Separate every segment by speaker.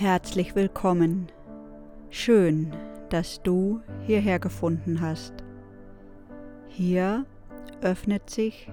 Speaker 1: Herzlich willkommen. Schön, dass du hierher gefunden hast. Hier öffnet sich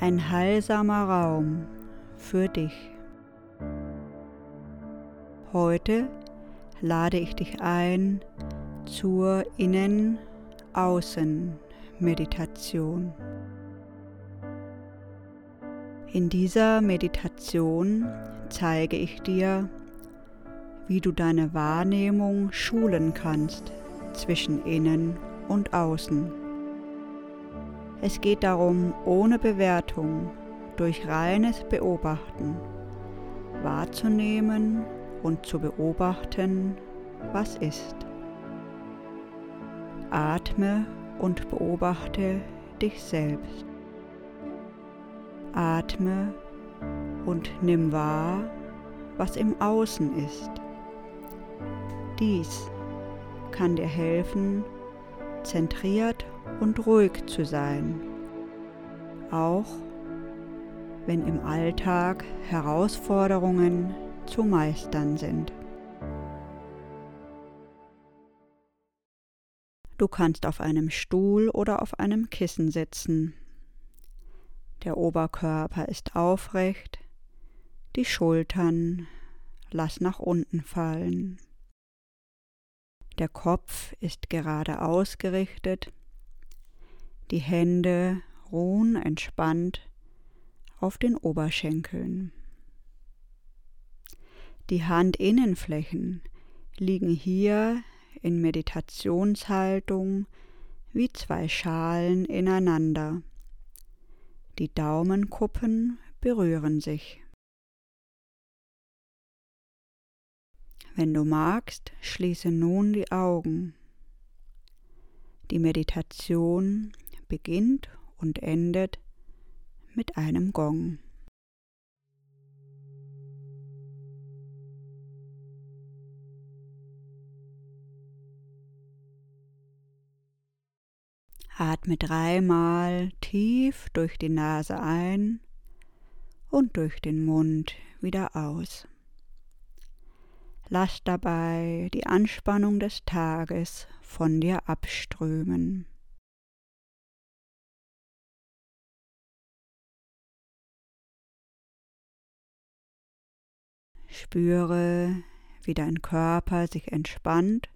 Speaker 1: ein heilsamer Raum für dich. Heute lade ich dich ein zur Innen-Außen-Meditation. In dieser Meditation zeige ich dir, wie du deine Wahrnehmung schulen kannst zwischen innen und außen. Es geht darum, ohne Bewertung, durch reines Beobachten wahrzunehmen und zu beobachten, was ist. Atme und beobachte dich selbst. Atme und nimm wahr, was im Außen ist. Dies kann dir helfen, zentriert und ruhig zu sein, auch wenn im Alltag Herausforderungen zu meistern sind. Du kannst auf einem Stuhl oder auf einem Kissen sitzen. Der Oberkörper ist aufrecht, die Schultern lass nach unten fallen. Der Kopf ist gerade ausgerichtet, die Hände ruhen entspannt auf den Oberschenkeln. Die Handinnenflächen liegen hier in Meditationshaltung wie zwei Schalen ineinander. Die Daumenkuppen berühren sich. Wenn du magst, schließe nun die Augen. Die Meditation beginnt und endet mit einem Gong. Atme dreimal tief durch die Nase ein und durch den Mund wieder aus. Lass dabei die Anspannung des Tages von dir abströmen. Spüre, wie dein Körper sich entspannt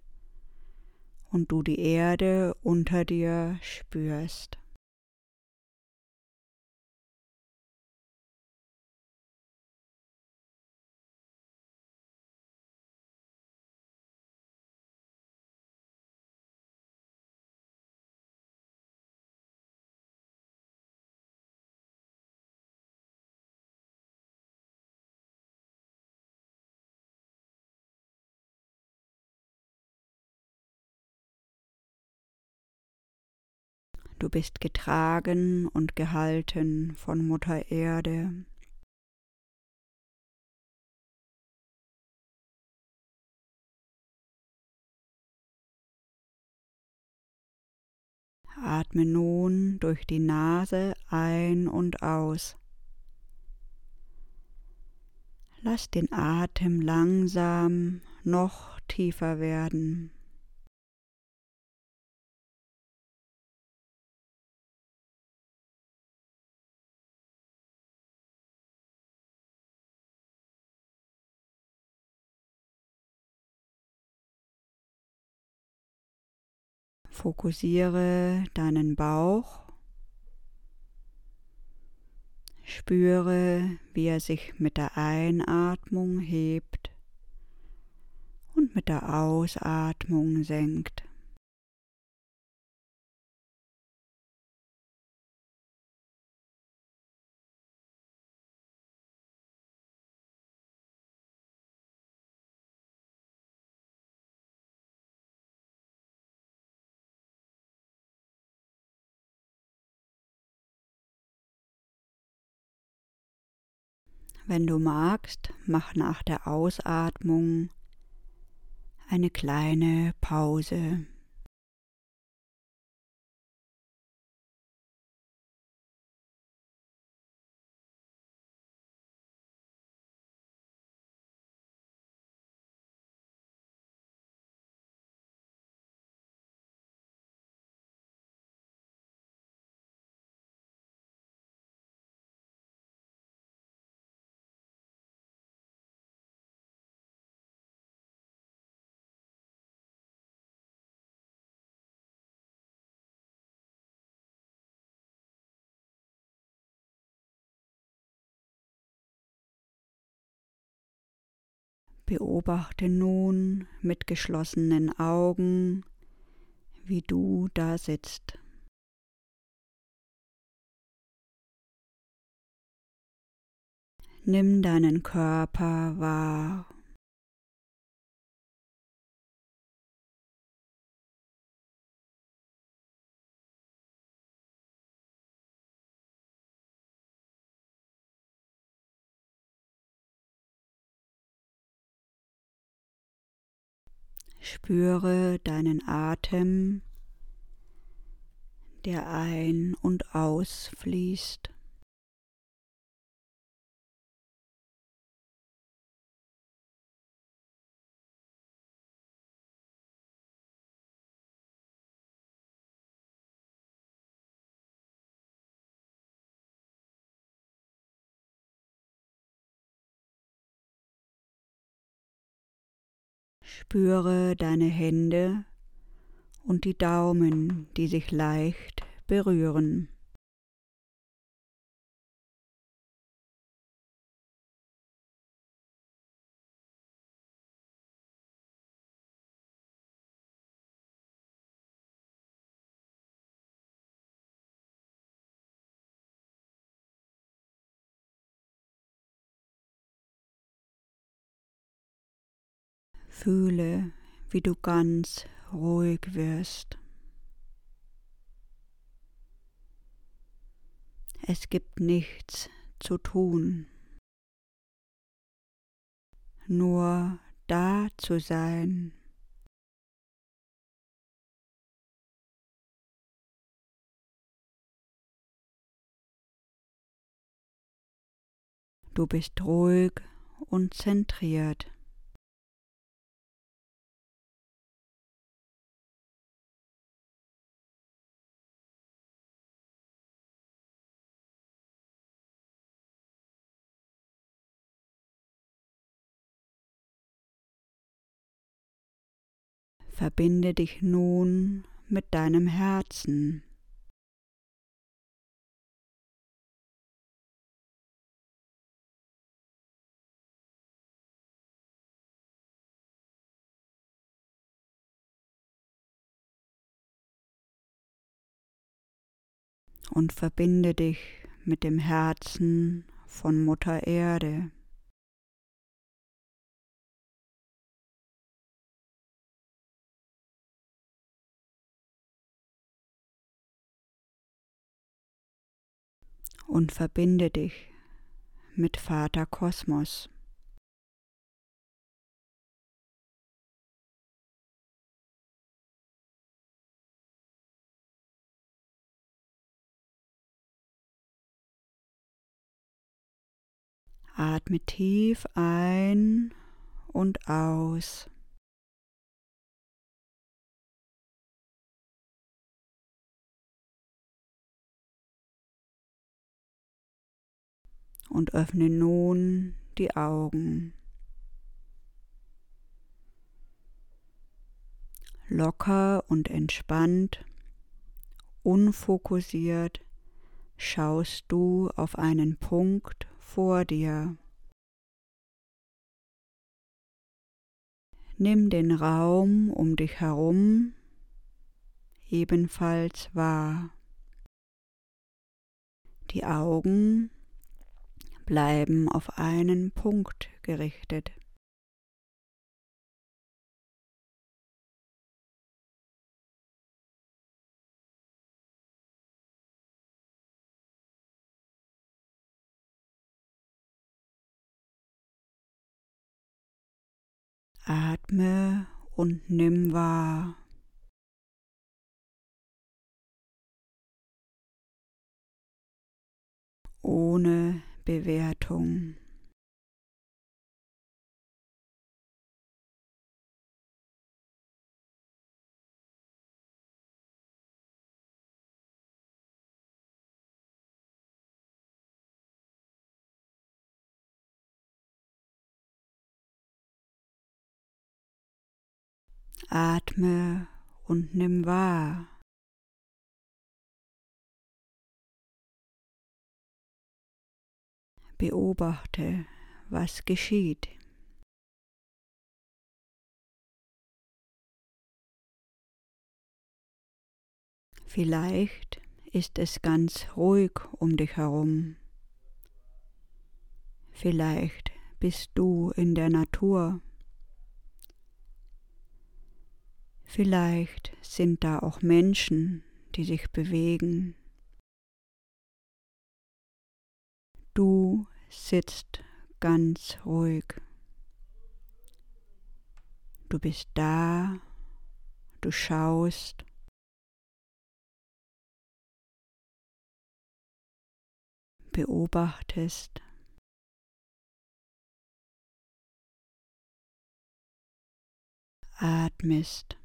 Speaker 1: und du die Erde unter dir spürst. Du bist getragen und gehalten von Mutter Erde. Atme nun durch die Nase ein und aus. Lass den Atem langsam noch tiefer werden. Fokussiere deinen Bauch. Spüre, wie er sich mit der Einatmung hebt und mit der Ausatmung senkt. Wenn du magst, mach nach der Ausatmung eine kleine Pause. Beobachte nun mit geschlossenen Augen, wie du da sitzt. Nimm deinen Körper wahr. Spüre deinen Atem, der ein- und ausfließt. Spüre deine Hände und die Daumen, die sich leicht berühren. Fühle, wie du ganz ruhig wirst. Es gibt nichts zu tun, nur da zu sein. Du bist ruhig und zentriert. Verbinde dich nun mit deinem Herzen. Und verbinde dich mit dem Herzen von Mutter Erde. Und verbinde dich mit Vater Kosmos. Atme tief ein und aus. Und öffne nun die Augen. Locker und entspannt, unfokussiert schaust du auf einen Punkt vor dir. Nimm den Raum um dich herum ebenfalls wahr. Die Augen bleiben auf einen Punkt gerichtet. Atme und nimm wahr. ohne Bewertung. Atme und nimm wahr. beobachte, was geschieht. Vielleicht ist es ganz ruhig um dich herum. Vielleicht bist du in der Natur. Vielleicht sind da auch Menschen, die sich bewegen. Du sitzt ganz ruhig. Du bist da, du schaust. beobachtest. Atmest.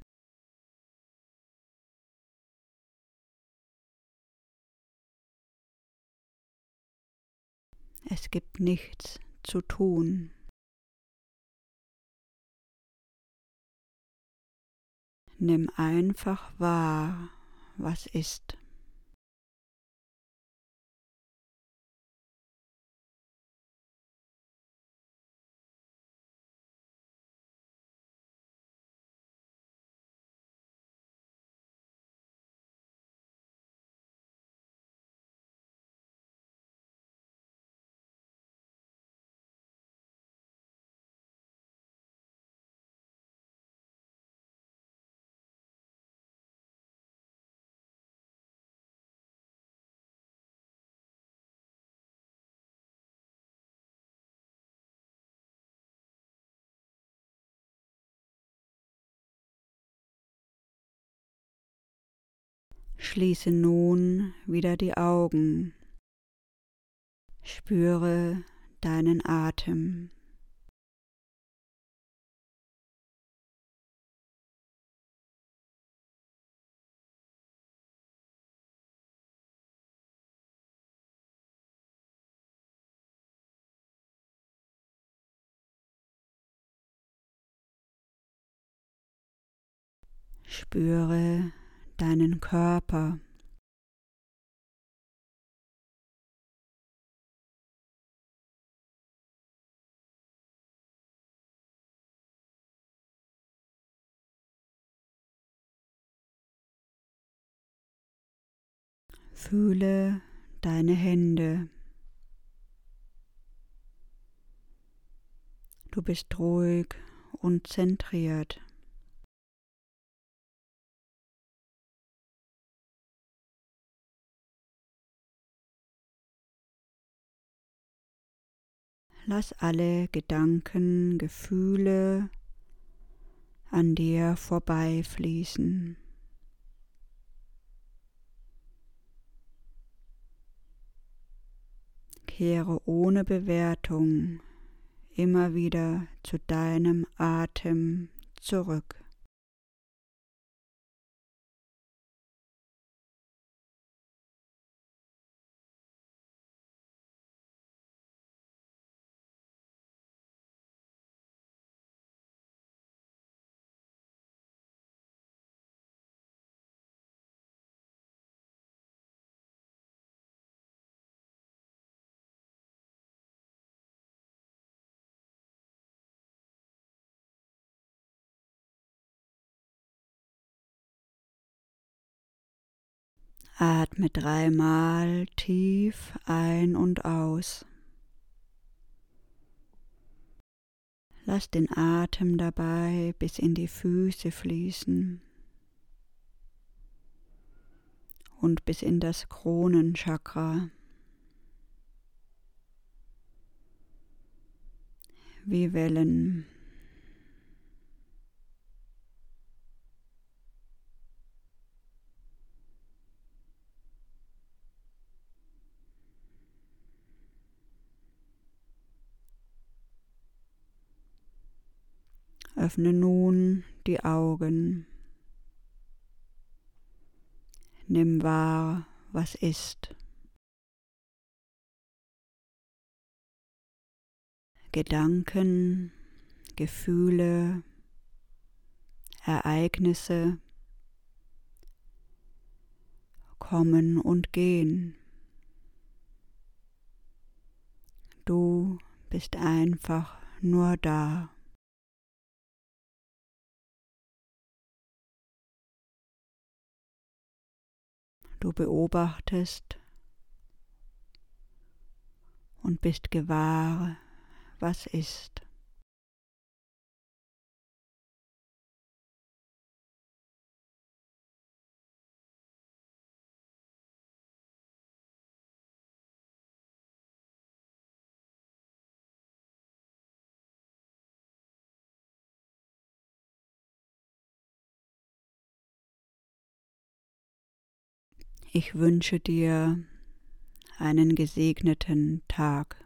Speaker 1: Es gibt nichts zu tun. Nimm einfach wahr, was ist. Schließe nun wieder die Augen. Spüre deinen Atem. Spüre deinen Körper. Fühle deine Hände. Du bist ruhig und zentriert. Lass alle Gedanken, Gefühle an dir vorbeifließen. Kehre ohne Bewertung immer wieder zu deinem Atem zurück. Atme dreimal tief ein und aus. Lass den Atem dabei bis in die Füße fließen und bis in das Kronenchakra. Wie Wellen Öffne nun die Augen. Nimm wahr, was ist. Gedanken, Gefühle, Ereignisse kommen und gehen. Du bist einfach nur da. Du beobachtest und bist gewahr, was ist. Ich wünsche dir einen gesegneten Tag.